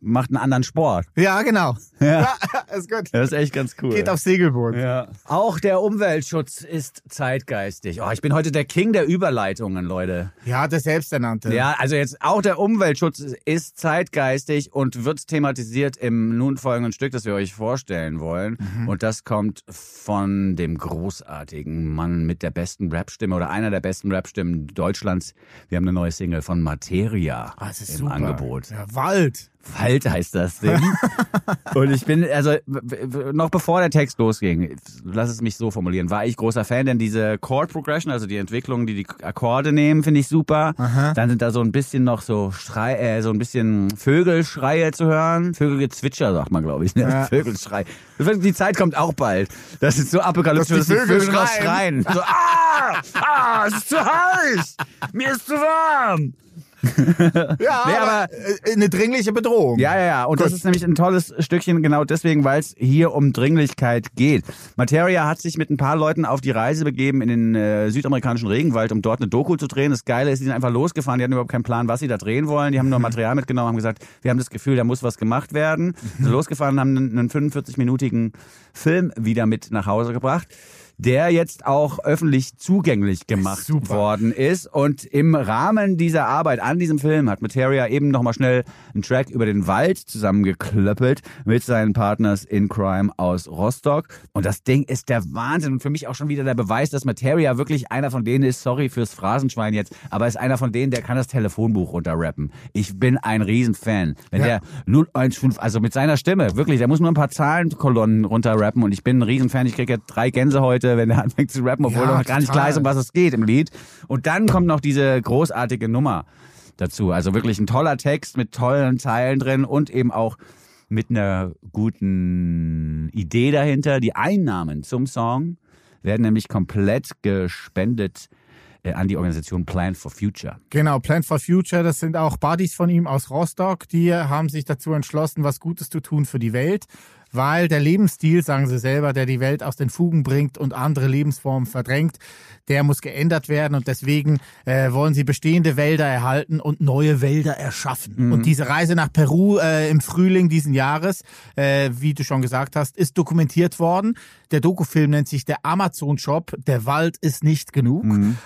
macht einen anderen Sport. Ja, genau. Ja. Ist gut. Das ist echt ganz cool. Geht auf Segelboot. Ja. Auch der Umweltschutz ist zeitgeistig. Oh, ich bin heute der King der Überleitungen, Leute. Ja, der Selbsternannte. Ja, also jetzt auch der Umweltschutz ist zeitgeistig und wird thematisiert im nun folgenden Stück, das wir euch vorstellen wollen. Und das kommt von dem großartigen Mann mit der besten Rap-Stimme oder einer der besten Rap-Stimmen Deutschlands. Wir haben eine neue Single von Materia Ah, im super. Angebot. Ja, Wald. Wald heißt das Ding. und ich bin, also noch bevor der Text losging, lass es mich so formulieren, war ich großer Fan, denn diese Chord Progression, also die Entwicklung, die die Akkorde nehmen, finde ich super. Dann sind da so ein bisschen noch so Schrei, äh, so ein bisschen Vögelschreie zu hören. Vögelgezwitscher, sagt man, glaube ich. Ne? Ja. Vögelschrei. Die Zeit kommt auch bald. Das ist so apokalyptisch, Dass die Vögel Vögel schreien. schreien. So, ah, ah, es ist zu heiß. Mir ist zu warm. Ja, Nee, aber, äh, eine dringliche Bedrohung. Ja, ja, ja. Und das Gut. ist nämlich ein tolles Stückchen, genau deswegen, weil es hier um Dringlichkeit geht. Materia hat sich mit ein paar Leuten auf die Reise begeben in den äh, südamerikanischen Regenwald, um dort eine Doku zu drehen. Das Geile ist, die sind einfach losgefahren, die hatten überhaupt keinen Plan, was sie da drehen wollen. Die haben nur Material mitgenommen, haben gesagt, wir haben das Gefühl, da muss was gemacht werden. Sind losgefahren, haben einen, einen 45-minütigen Film wieder mit nach Hause gebracht der jetzt auch öffentlich zugänglich gemacht Super. worden ist. Und im Rahmen dieser Arbeit an diesem Film hat Materia eben nochmal schnell einen Track über den Wald zusammengeklöppelt mit seinen Partners in Crime aus Rostock. Und das Ding ist der Wahnsinn und für mich auch schon wieder der Beweis, dass Materia wirklich einer von denen ist, sorry fürs Phrasenschwein jetzt, aber ist einer von denen, der kann das Telefonbuch runterrappen. Ich bin ein Riesenfan. Wenn Ja. der 015, also mit seiner Stimme, wirklich, der muss nur ein paar Zahlenkolonnen runterrappen und ich bin ein Riesenfan. Ich kriege ja drei Gänse heute, wenn der anfängt zu rappen, obwohl Ja, noch gar nicht klar ist, um was es geht im Lied. Und dann kommt noch diese großartige Nummer dazu. Also wirklich ein toller Text mit tollen Zeilen drin und eben auch mit einer guten Idee dahinter. Die Einnahmen zum Song werden nämlich komplett gespendet äh, an die Organisation Plan for Future. Genau, Plan for Future, das sind auch Buddies von ihm aus Rostock, die haben sich dazu entschlossen, was Gutes zu tun für die Welt, weil der Lebensstil, sagen sie selber, der die Welt aus den Fugen bringt und andere Lebensformen verdrängt, der muss geändert werden und deswegen äh, wollen sie bestehende Wälder erhalten und neue Wälder erschaffen. Und diese Reise nach Peru äh, im Frühling diesen Jahres, äh, wie du schon gesagt hast, ist dokumentiert worden. Der Dokufilm nennt sich der Amazon Shop. Der Wald ist nicht genug.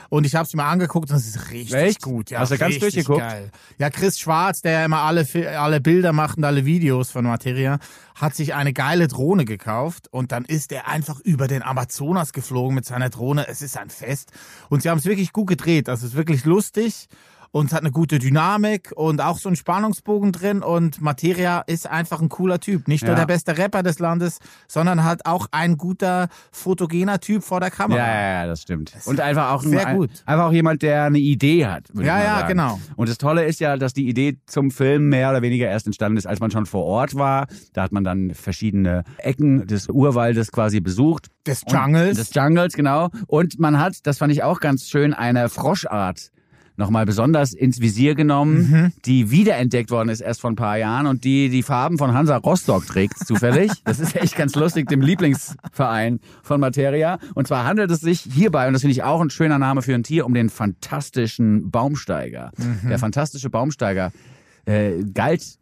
Und ich habe es mir angeguckt und es ist richtig Echt? gut. Ja, Hast du ganz durchgeguckt? Geil. Ja, Chris Schwarz, der immer alle, alle Bilder macht und alle Videos von Materia, hat sich eine geile Drohne gekauft und dann ist er einfach über den Amazonas geflogen mit seiner Drohne. Es ist ein Fest. Und sie haben es wirklich gut gedreht. Also es ist wirklich lustig. Und es hat eine gute Dynamik und auch so einen Spannungsbogen drin. Und Materia ist einfach ein cooler Typ. Nicht nur Ja. der beste Rapper des Landes, sondern halt auch ein guter, fotogener Typ vor der Kamera. Ja, ja, ja, das stimmt. Und einfach auch, sehr ein, gut. einfach auch jemand, der eine Idee hat. Ja, ja, sagen. genau. Und das Tolle ist ja, dass die Idee zum Film mehr oder weniger erst entstanden ist, als man schon vor Ort war. Da hat man dann verschiedene Ecken des Urwaldes quasi besucht. Des Jungles. Des Jungles, genau. Und man hat, das fand ich auch ganz schön, eine Froschart nochmal besonders ins Visier genommen, Mhm. die wiederentdeckt worden ist erst vor ein paar Jahren und die die Farben von Hansa Rostock trägt, zufällig. das ist echt ganz lustig, dem Lieblingsverein von Materia. Und zwar handelt es sich hierbei, und das finde ich auch ein schöner Name für ein Tier, um den fantastischen Baumsteiger. Mhm. Der fantastische Baumsteiger äh, galt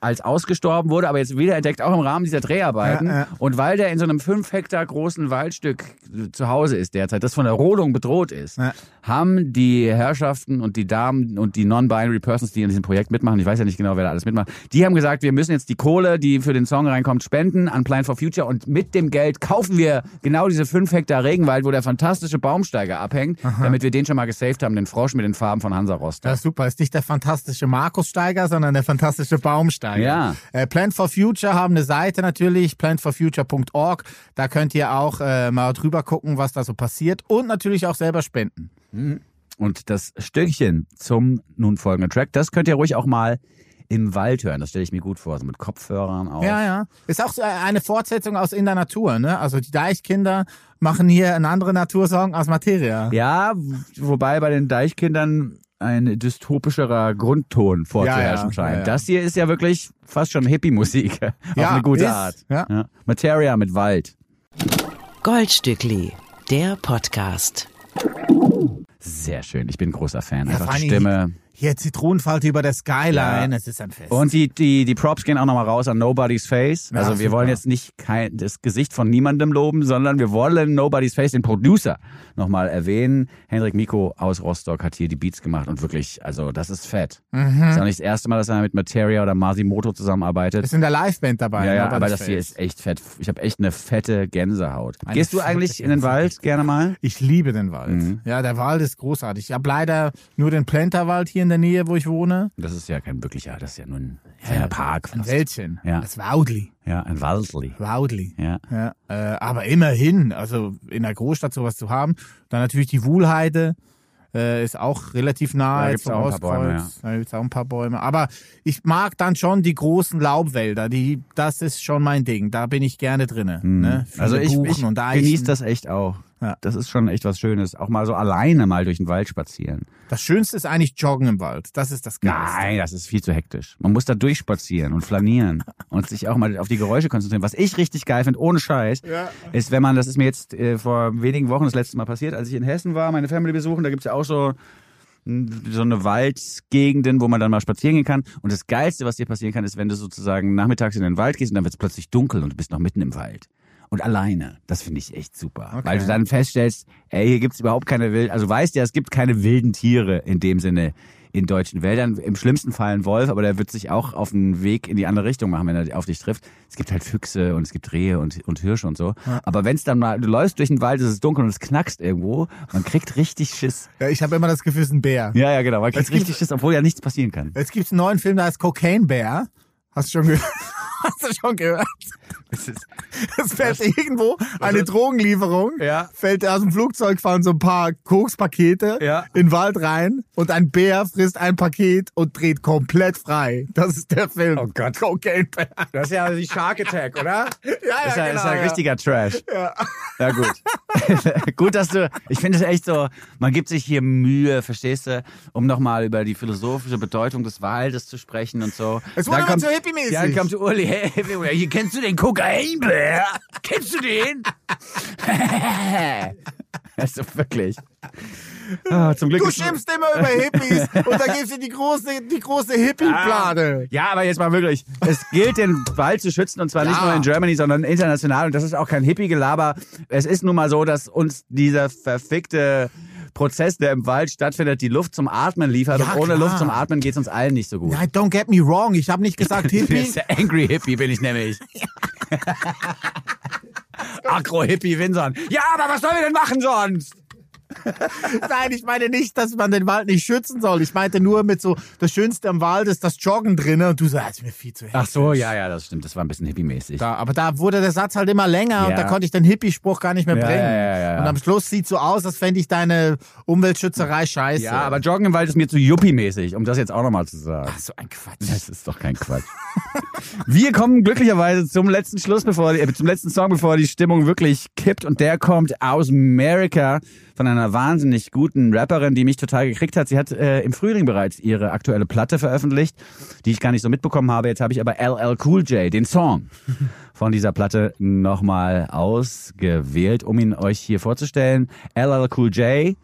als ausgestorben wurde, aber jetzt wiederentdeckt, auch im Rahmen dieser Dreharbeiten. Ja, ja. Und weil der in so einem fünf Hektar großen Waldstück zu Hause ist derzeit, das von der Rodung bedroht ist, Ja. haben die Herrschaften und die Damen und die Non-Binary Persons, die in diesem Projekt mitmachen, ich weiß ja nicht genau, wer da alles mitmacht, die haben gesagt, wir müssen jetzt die Kohle, die für den Song reinkommt, spenden an Plan for Future und mit dem Geld kaufen wir genau diese fünf Hektar Regenwald, wo der fantastische Baumsteiger abhängt, damit wir den schon mal gesaved haben, den Frosch mit den Farben von Hansa Rostock. Das ist super. Ist nicht der fantastische Markus Steiger, sondern der fantastische Baumsteiger. Ja. Äh, Plant for Future haben eine Seite natürlich, plantforfuture.org. Da könnt ihr auch äh, mal drüber gucken, was da so passiert und natürlich auch selber spenden. Und das Stückchen zum nun folgenden Track, das könnt ihr ruhig auch mal im Wald hören. Das stelle ich mir gut vor, so mit Kopfhörern auf. Ja, ja. Ist auch so eine Fortsetzung aus In der Natur, ne? Also die Deichkinder machen hier einen anderen Natursong aus Materia. Ja, wobei bei den Deichkindern ein dystopischerer Grundton vorzuherrschen Ja, ja, scheint. ja, ja. Das hier ist ja wirklich fast schon Hippie-Musik. Auf Ja, eine gute ist, Art. ja. Materia mit Wald. Goldstückli, der Podcast. Sehr schön. Ich bin großer Fan. Ja, Einfach Stimme. Hier Zitronenfalte über der Skyline, es ist ein Fest. Und die, die, die Props gehen auch nochmal raus an Nobody's Face. Also wir super. wollen jetzt nicht kein, das Gesicht von niemandem loben, sondern wir wollen Nobody's Face, den Producer, nochmal erwähnen. Henrik Miko aus Rostock hat hier die Beats gemacht und wirklich, also das ist fett. Mhm. Ist auch nicht das erste Mal, dass er mit Materia oder Masimoto zusammenarbeitet. ist in der Liveband dabei. Ja, ja, aber das hier Face. ist echt fett. Ich habe echt eine fette Gänsehaut. Eine Gehst du eigentlich in den. Wald gerne mal? Ich liebe den Wald. Mhm. Ja, der Wald ist großartig. Ich habe leider nur den Plenterwald hier in der Nähe, wo ich wohne. Das ist ja kein wirklicher, das ist ja nur ein kleiner Park. Ein fast. Wäldchen. Ja. Das Waudli. Ja, ein Waldli. Waudli. Ja. Ja, äh, aber immerhin, also in der Großstadt sowas zu haben. Dann natürlich die Wuhlheide. Äh, ist auch relativ nah Da jetzt gibt's auch ein paar Bäume, Ostkreuz. Da gibt's auch ein paar Bäume. Aber ich mag dann schon die großen Laubwälder. Die, das ist schon mein Ding. Da bin ich gerne drinne. Ne? Viele Also ich, ich genieße das echt auch. Ja. Das ist schon echt was Schönes. Auch mal so alleine mal durch den Wald spazieren. Das Schönste ist eigentlich Joggen im Wald. Das ist das Geilste. Nein, das ist viel zu hektisch. Man muss da durchspazieren und flanieren und sich auch mal auf die Geräusche konzentrieren. Was ich richtig geil finde, ohne Scheiß, ist, wenn man, das ist mir jetzt äh, vor wenigen Wochen das letzte Mal passiert, als ich in Hessen war, meine Family besuchen, da gibt's ja auch so so eine Waldgegenden, wo man dann mal spazieren gehen kann. Und das Geilste, was dir passieren kann, ist, wenn du sozusagen nachmittags in den Wald gehst und dann wird es plötzlich dunkel und du bist noch mitten im Wald. Und alleine. Das finde ich echt super. Okay. Weil du dann feststellst, ey, hier gibt's überhaupt keine wilden, also weißt ja, es gibt keine wilden Tiere in dem Sinne in deutschen Wäldern. Im schlimmsten Fall ein Wolf, aber der wird sich auch auf den Weg in die andere Richtung machen, wenn er auf dich trifft. Es gibt halt Füchse und es gibt Rehe und, und Hirsche und so. Aber wenn es dann mal, du läufst durch den Wald, es ist dunkel und es knackst irgendwo, man kriegt richtig Schiss. Ja, ich habe immer das Gefühl, es ist ein Bär. Ja, ja, genau. Man kriegt Es gibt- richtig Schiss, obwohl ja nichts passieren kann. Jetzt gibt's einen neuen Film, der heißt Cocaine Bear. Hast du schon gehört? Hast du schon gehört? Es ist, Es fällt irgendwo eine Drogenlieferung, Ja. fällt aus dem Flugzeug, fallen so ein paar Kokspakete Ja. in den Wald rein und ein Bär frisst ein Paket und dreht komplett frei. Das ist der Film. Oh Gott. Cocaine Bear. das ist ja die Shark Attack, oder? Ja, ja, ist ja, genau, ist ja ja. richtiger Trash. Ja. Ja, gut. gut, dass du, ich finde es echt so, man gibt sich hier Mühe, verstehst du, um nochmal über die philosophische Bedeutung des Waldes zu sprechen und so. Es wurde Dann aber kommt- zu hippie-mäßig. Ja, dann kommt Uli, hey, hier kennst du den Kokainbär? Kennst du den? also wirklich. Ah, zum Glück Du schimpfst immer über Hippies und da gibt's dir die große, die große Hippie-Plade. Ja, aber jetzt mal wirklich. Es gilt, den Wald zu schützen und zwar nicht Ja. nur in Germany, sondern international. Und das ist auch kein Hippie-Gelaber. Es ist nun mal so, dass uns dieser verfickte Prozess, der im Wald stattfindet, die Luft zum Atmen liefert. Ja, und ohne klar. Luft zum Atmen geht's uns allen nicht so gut. Nein, don't get me wrong. Ich habe nicht gesagt Hippie. Der Angry Hippie bin ich nämlich. Agro-Hippie Winson. Ja, aber was sollen wir denn machen sonst? Nein, ich meine nicht, dass man den Wald nicht schützen soll. Ich meinte nur mit so, das Schönste am Wald ist das Joggen drinnen und du sagst, das ist mir viel zu heftig. Ach so, ja, ja, das stimmt. Das war ein bisschen hippie-mäßig. Da, aber da wurde der Satz halt immer länger und Ja. da konnte ich den Hippie-Spruch gar nicht mehr Ja, bringen. ja. Und am Schluss sieht so aus, als fände ich deine Umweltschützerei scheiße. Ja, aber Joggen im Wald ist mir zu yuppie-mäßig, um das jetzt auch nochmal zu sagen. so ein Quatsch. Das ist doch kein Quatsch. Wir kommen glücklicherweise zum letzten Schluss, bevor äh, zum letzten Song, bevor die Stimmung wirklich kippt. Und der kommt aus Amerika von einer wahnsinnig guten Rapperin, die mich total gekriegt hat. Sie hat äh, im Frühling bereits ihre aktuelle Platte veröffentlicht, die ich gar nicht so mitbekommen habe. Jetzt habe ich aber LL Cool J, den Song von dieser Platte, nochmal ausgewählt, um ihn euch hier vorzustellen. LL Cool J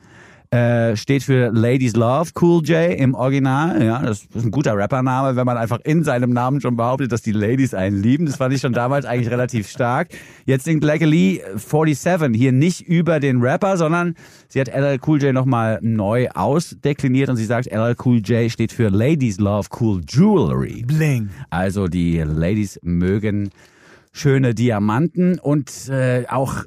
äh, steht für Ladies Love Cool J im Original. Ja, das ist ein guter Rappername, wenn man einfach in seinem Namen schon behauptet, dass die Ladies einen lieben. Das fand ich schon damals eigentlich relativ stark. Jetzt singt Black Lee 47 hier nicht über den Rapper, sondern sie hat LL Cool J nochmal neu ausdekliniert und sie sagt, LL Cool J steht für Ladies Love Cool Jewelry. Bling. Also die Ladies mögen schöne Diamanten und äh, auch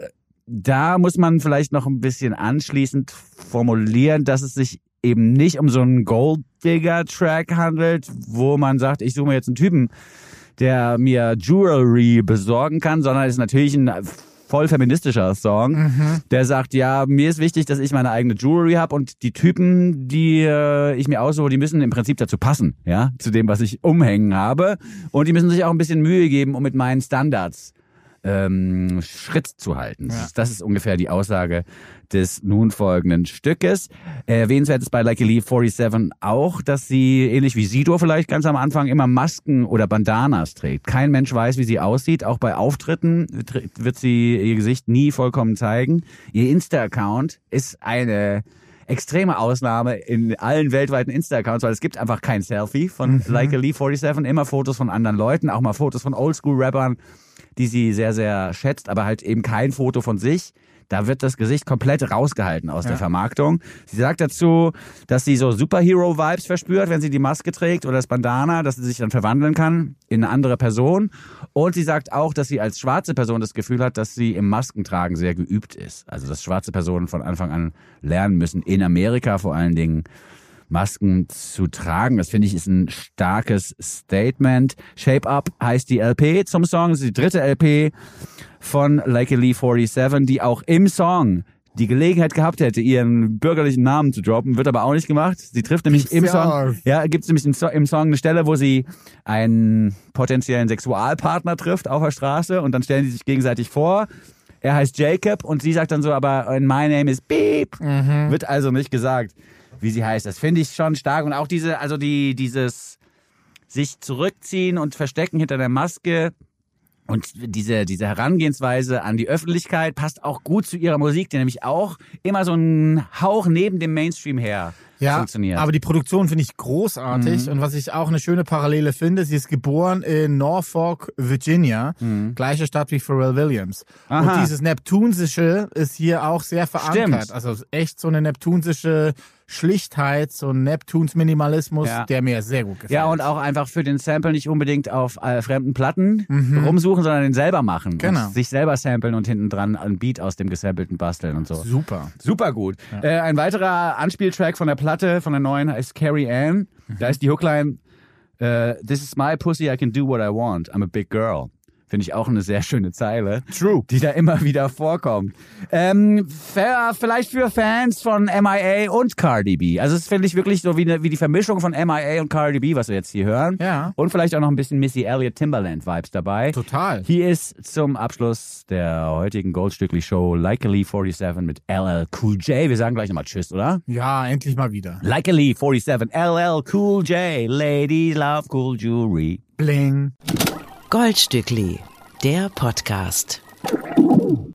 da muss man vielleicht noch ein bisschen anschließend formulieren, dass es sich eben nicht um so einen Gold-Digger-Track handelt, wo man sagt, ich suche mir jetzt einen Typen, der mir Jewelry besorgen kann, sondern es ist natürlich ein voll feministischer Song, der sagt, ja, mir ist wichtig, dass ich meine eigene Jewelry habe und die Typen, die äh, ich mir aussuche, die müssen im Prinzip dazu passen, ja, zu dem, was ich umhängen habe. Und die müssen sich auch ein bisschen Mühe geben, um mit meinen Standards ähm, Schritt zu halten. Das, ist, das ist ungefähr die Aussage des nun folgenden Stückes. Erwähnenswert ist bei Like Lee 47 auch, dass sie, ähnlich wie Sido vielleicht ganz am Anfang, immer Masken oder Bandanas trägt. Kein Mensch weiß, wie sie aussieht. Auch bei Auftritten tr- wird sie ihr Gesicht nie vollkommen zeigen. Ihr Insta-Account ist eine extreme Ausnahme in allen weltweiten Insta-Accounts, weil es gibt einfach kein Selfie von Like a Lee 47, immer Fotos von anderen Leuten, auch mal Fotos von Oldschool-Rappern, die sie sehr, sehr schätzt, aber halt eben kein Foto von sich. Da wird das Gesicht komplett rausgehalten aus der Vermarktung. Sie sagt dazu, dass sie so Superhero-Vibes verspürt, wenn sie die Maske trägt oder das Bandana, dass sie sich dann verwandeln kann in eine andere Person. Und sie sagt auch, dass sie als schwarze Person das Gefühl hat, dass sie im Maskentragen sehr geübt ist. Also, dass schwarze Personen von Anfang an lernen müssen, in Amerika vor allen Dingen Masken zu tragen. Das finde ich ist ein starkes Statement. Shape Up heißt die LP zum Song. Das ist die dritte LP von Lee 47, die auch im Song die Gelegenheit gehabt hätte, ihren bürgerlichen Namen zu droppen, wird aber auch nicht gemacht. Sie trifft nämlich im Song, ja, gibt es nämlich im, so im Song eine Stelle, wo sie einen potenziellen Sexualpartner trifft auf der Straße und dann stellen sie sich gegenseitig vor. Er heißt Jacob und sie sagt dann so, aber my name is Beep. Wird also nicht gesagt, wie sie heißt. Das finde ich schon stark und auch diese, also die, dieses sich zurückziehen und verstecken hinter der Maske und diese, diese Herangehensweise an die Öffentlichkeit passt auch gut zu ihrer Musik, die nämlich auch immer so einen Hauch neben dem Mainstream her Ja, funktioniert. Mhm. aber die Produktion finde ich großartig und was ich auch eine schöne Parallele finde, sie ist geboren in Norfolk, Virginia, gleiche Stadt wie Pharrell Williams. Mhm. Aha. Und dieses Neptunsische ist hier auch sehr verankert. Stimmt. Also echt so eine neptunsische Schlichtheit, so ein Neptuns-Minimalismus, Ja. der mir sehr gut gefällt. ja, und auch einfach für den Sample nicht unbedingt auf äh, fremden Platten rumsuchen, sondern den selber machen. Mhm. Genau. Sich selber samplen und hinten dran ein Beat aus dem gesampelten basteln und so. Super. Super gut. Äh, ein weiterer Anspieltrack von der Platte, von der neuen, heißt Carrie Ann. Mhm. Da ist die Hookline, äh, This is my pussy, I can do what I want. I'm a big girl. Finde ich auch eine sehr schöne Zeile. True. Die da immer wieder vorkommt. Ähm, vielleicht für Fans von MIA und Cardi B. Also es finde ich wirklich so wie, eine, wie die Vermischung von MIA und Cardi B, was wir jetzt hier hören. Ja. Und vielleicht auch noch ein bisschen Missy Elliott Timberland Vibes dabei. Total. Hier ist zum Abschluss der heutigen Goldstückli Show Like a Lee 47 mit LL Cool J. Wir sagen gleich nochmal Tschüss, oder? Ja, endlich mal wieder. Like a Lee 47, LL Cool J. Ladies love cool jewelry. Bling. Goldstückli, der Podcast.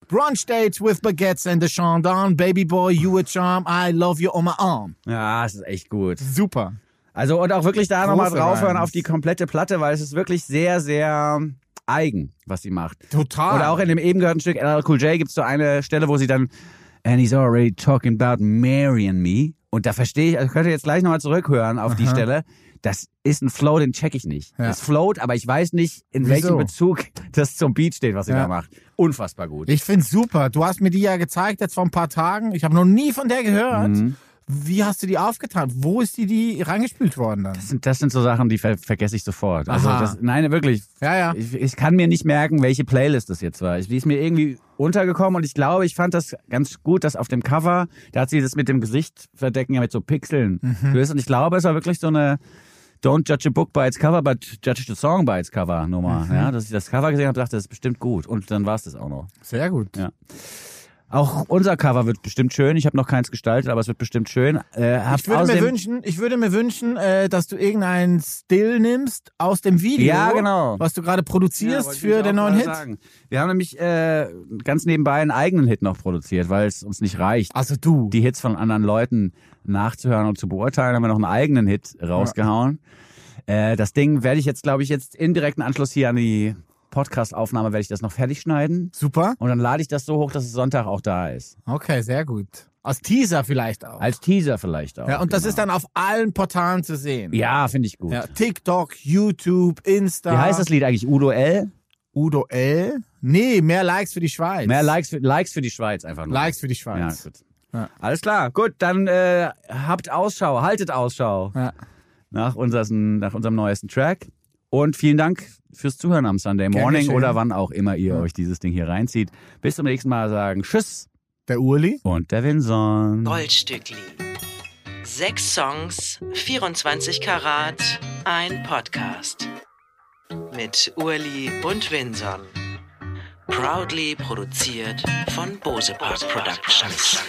Brunch dates with baguettes and the Chandon. Baby boy, you a charm. I love you on my arm. Ja, es ist echt gut. Super. Also und auch wirklich da nochmal draufhören auf die komplette Platte, weil es ist wirklich sehr, sehr eigen, was sie macht. Total. Oder auch in dem eben gehörten Stück LL Cool J gibt es so eine Stelle, wo sie dann And he's already talking about marrying me. Und da verstehe ich, also könnt ihr jetzt gleich nochmal zurückhören auf die Stelle. Das ist ein Flow, den check ich nicht. Ja. Es float, aber ich weiß nicht, in Wieso? welchem Bezug das zum Beat steht, was sie Ja. da macht. Unfassbar gut. Ich find's super. Du hast mir die ja gezeigt jetzt vor ein paar Tagen. Ich habe noch nie von der gehört. Mhm. Wie hast du die aufgetan? Wo ist die, die reingespült worden dann? Das sind, das sind so Sachen, die ver vergesse ich sofort. Also Aha. das, nein, wirklich. Ja, ja. Ich, ich kann mir nicht merken, welche Playlist das jetzt war. Ich, die ist mir irgendwie untergekommen und ich glaube, ich fand das ganz gut, dass auf dem Cover, da hat sie das mit dem Gesicht verdecken, ja mit so Pixeln Mhm. gelöst. Und ich glaube, es war wirklich so eine Don't judge a book by its cover, but judge the song by its cover Nummer. Mhm. Ja, dass ich das Cover gesehen habe, dachte, das ist bestimmt gut. Und dann war es das auch noch. Sehr gut. Ja. Auch unser Cover wird bestimmt schön. Ich habe noch keins gestaltet, aber es wird bestimmt schön. Äh, Ich würde mir wünschen, ich würde mir wünschen, äh, dass du irgendeinen Still nimmst aus dem Video, Ja, genau. was du gerade Ja, produzierst ich für den neuen Hit. Sagen. Wir haben nämlich äh, ganz nebenbei einen eigenen Hit noch produziert, weil es uns nicht reicht, Also du. die Hits von anderen Leuten nachzuhören und zu beurteilen. Haben wir noch einen eigenen Hit rausgehauen. Äh, das Ding werde ich jetzt, glaube ich, jetzt in direkten Anschluss hier an die Podcast-Aufnahme werde ich das noch fertig schneiden. Super. Und dann lade ich das so hoch, dass es Sonntag auch da ist. Okay, sehr gut. Als Teaser vielleicht auch. Als Teaser vielleicht auch. ja, und das genau. ist dann auf allen Portalen zu sehen. Ja, finde ich gut. Ja, TikTok, YouTube, Insta. Wie heißt das Lied eigentlich? Udo L? Udo L. Nee, mehr Likes für die Schweiz. Mehr Likes für, Likes für die Schweiz einfach nur. Likes für die Ja, Schweiz. gut. Ja. Alles klar. Gut, dann äh, habt Ausschau, haltet Ausschau Ja. nach, unseres, nach unserem neuesten Track. Und vielen Dank fürs Zuhören am Sunday Morning oder wann auch immer ihr euch dieses Ding hier reinzieht. Bis zum nächsten Mal sagen Tschüss Der Uli. und der Vinson. Goldstückli. Sechs Songs, 24 Karat, ein Podcast. Mit Urli und Winson. Proudly produziert von Bose Park Productions.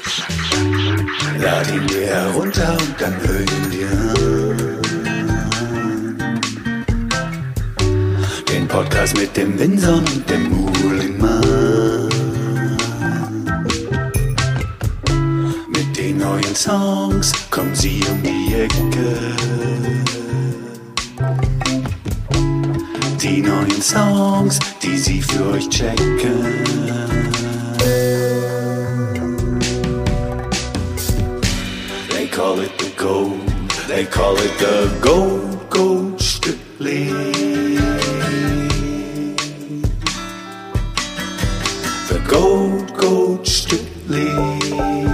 Lad ihn dir herunter und dann hör ihn Podcast mit dem Winson und dem Muhlingmann. Mit den neuen Songs kommen sie um die Ecke. Die neuen Songs, die sie für euch checken. They call it the gold, they call it the gold, gold Stückli. Gold, gold Stückli.